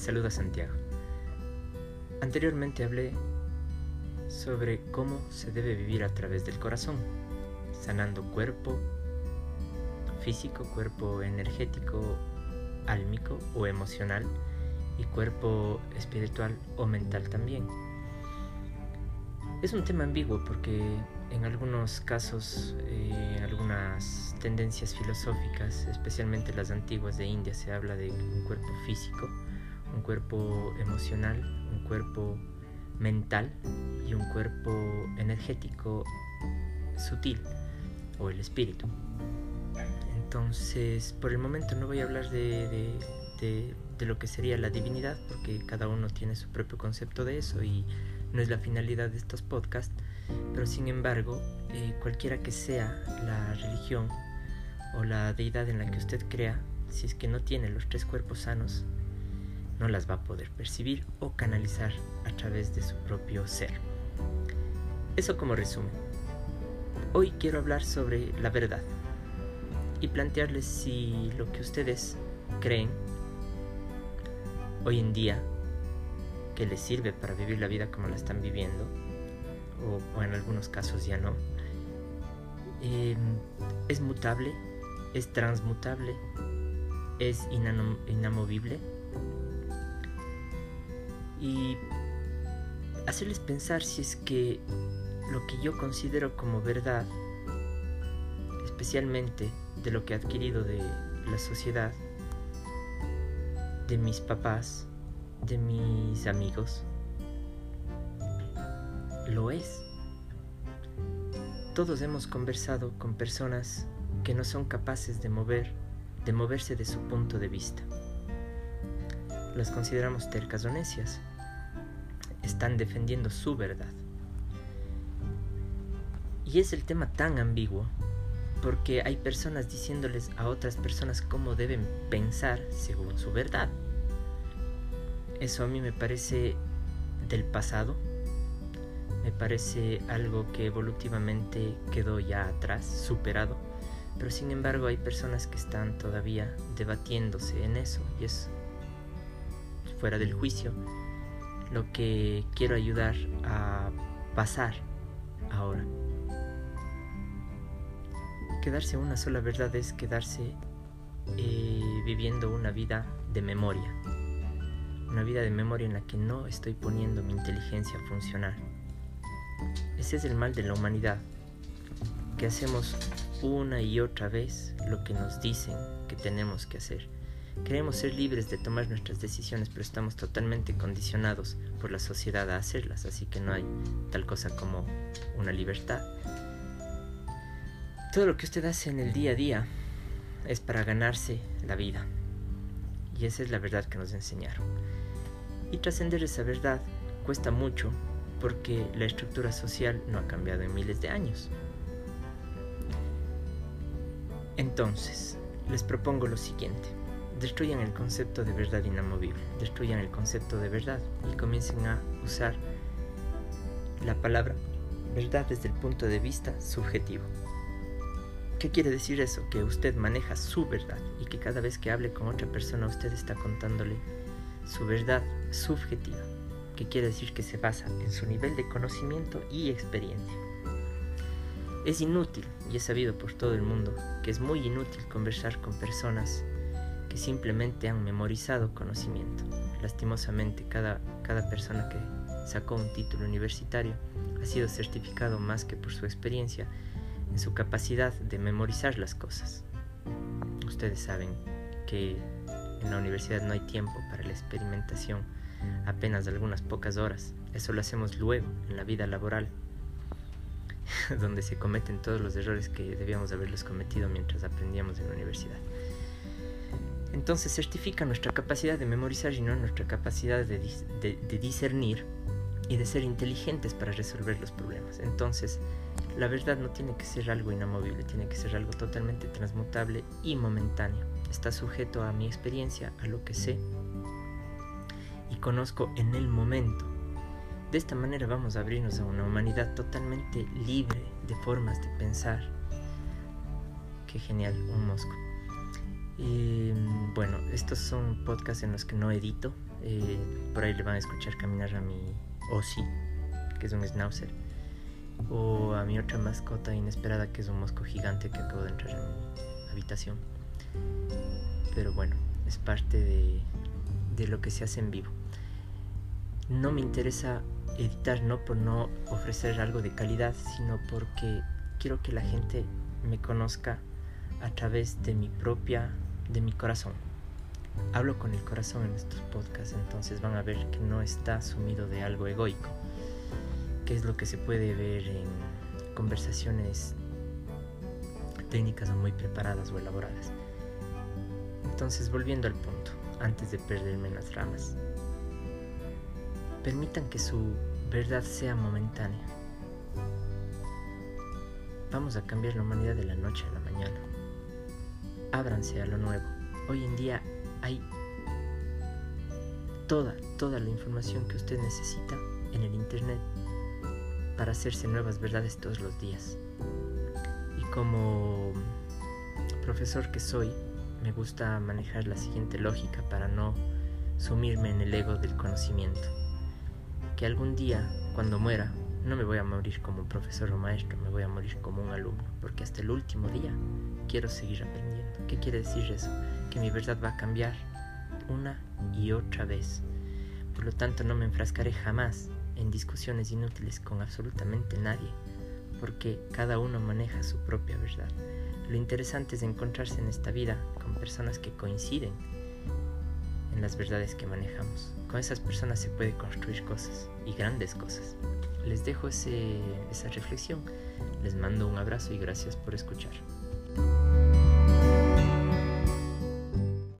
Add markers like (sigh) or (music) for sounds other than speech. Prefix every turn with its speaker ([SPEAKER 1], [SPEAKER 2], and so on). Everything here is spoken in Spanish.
[SPEAKER 1] Les saluda Santiago. Anteriormente hablé sobre cómo se debe vivir a través del corazón, sanando cuerpo físico, cuerpo energético, álmico o emocional y cuerpo espiritual o mental también. Es un tema ambiguo porque en algunos casos, eh, en algunas tendencias filosóficas, especialmente las antiguas de India, se habla de un cuerpo físico, un cuerpo emocional, un cuerpo mental y un cuerpo energético sutil o el espíritu. Entonces, por el momento no voy a hablar de, de lo que sería la divinidad porque cada uno tiene su propio concepto de eso y no es la finalidad de estos podcasts pero sin embargo, eh, cualquiera que sea la religión o la deidad en la que usted crea, si es que no tiene los tres cuerpos sanos, no las va a poder percibir o canalizar a través de su propio ser. Eso como resumen. Hoy quiero hablar sobre la verdad y plantearles si lo que ustedes creen hoy en día que les sirve para vivir la vida como la están viviendo o, en algunos casos ya no. Em, es mutable, es transmutable, es inamovible. Y hacerles pensar si es que lo que yo considero como verdad, especialmente de lo que he adquirido de la sociedad, de mis papás, de mis amigos, lo es. Todos hemos conversado con personas que no son capaces de mover, de moverse de su punto de vista. Las consideramos tercas o necias. Están defendiendo su verdad. Y es el tema tan ambiguo porque hay personas diciéndoles a otras personas cómo deben pensar según su verdad. Eso a mí me parece del pasado me parece algo que evolutivamente quedó ya atrás, superado, pero sin embargo hay personas que están todavía debatiéndose en eso y es fuera del juicio lo que quiero ayudar a pasar ahora. Quedarse una sola verdad es quedarse eh, viviendo una vida de memoria, una vida de memoria en la que no estoy poniendo mi inteligencia a funcionar ese es el mal de la humanidad, que hacemos una y otra vez lo que nos dicen que tenemos que hacer. Queremos ser libres de tomar nuestras decisiones, pero estamos totalmente condicionados por la sociedad a hacerlas, así que no hay tal cosa como una libertad. Todo lo que usted hace en el día a día es para ganarse la vida. Y esa es la verdad que nos enseñaron. Y trascender esa verdad cuesta mucho porque la estructura social no ha cambiado en miles de años. Entonces, les propongo lo siguiente. Destruyan el concepto de verdad inamovible, destruyan el concepto de verdad y comiencen a usar la palabra verdad desde el punto de vista subjetivo. ¿Qué quiere decir eso? Que usted maneja su verdad y que cada vez que hable con otra persona usted está contándole su verdad subjetiva que quiere decir que se basa en su nivel de conocimiento y experiencia. Es inútil, y es sabido por todo el mundo, que es muy inútil conversar con personas que simplemente han memorizado conocimiento. Lastimosamente, cada, cada persona que sacó un título universitario ha sido certificado más que por su experiencia en su capacidad de memorizar las cosas. Ustedes saben que en la universidad no hay tiempo para la experimentación apenas algunas pocas horas. Eso lo hacemos luego, en la vida laboral, (laughs) donde se cometen todos los errores que debíamos haberlos cometido mientras aprendíamos en la universidad. Entonces certifica nuestra capacidad de memorizar y no nuestra capacidad de, discernir y de ser inteligentes para resolver los problemas. Entonces, la verdad no tiene que ser algo inamovible, tiene que ser algo totalmente transmutable y momentáneo. Está sujeto a mi experiencia, a lo que sé y conozco en el momento. De esta manera vamos a abrirnos a una humanidad totalmente libre de formas de pensar. Qué genial, un mosco. Y, bueno, estos son podcasts en los que no edito, Eh, por ahí le van a escuchar caminar a mi Ozzy, que es un schnauzer. O a mi otra mascota inesperada, que es un mosco gigante que acabo de entrar en mi habitación. Pero bueno, es parte de lo que se hace en vivo. No me interesa editar no por no ofrecer algo de calidad, sino porque quiero que la gente me conozca a través de mi propia, de mi corazón. Hablo con el corazón en estos podcasts, entonces van a ver que no está sumido de algo egoico, que es lo que se puede ver en conversaciones técnicas muy preparadas o elaboradas. Entonces, volviendo al punto, antes de perderme en las ramas, permitan que su verdad sea momentánea. Vamos a cambiar la humanidad de la noche a la mañana. Ábranse a lo nuevo. Hoy en día hay toda, toda la información que usted necesita en el Internet para hacerse nuevas verdades todos los días. Y como profesor que soy, me gusta manejar la siguiente lógica para no sumirme en el ego del conocimiento. Que algún día, cuando muera, no me voy a morir como un profesor o maestro, me voy a morir como un alumno, porque hasta el último día quiero seguir aprendiendo. ¿Qué quiere decir eso? Que mi verdad va a cambiar una y otra vez. Por lo tanto, no me enfrascaré jamás en discusiones inútiles con absolutamente nadie, porque cada uno maneja su propia verdad. Lo interesante es encontrarse en esta vida con personas que coinciden en las verdades que manejamos. Con esas personas se puede construir cosas y grandes cosas. Les dejo esa reflexión. Les mando un abrazo y gracias por escuchar.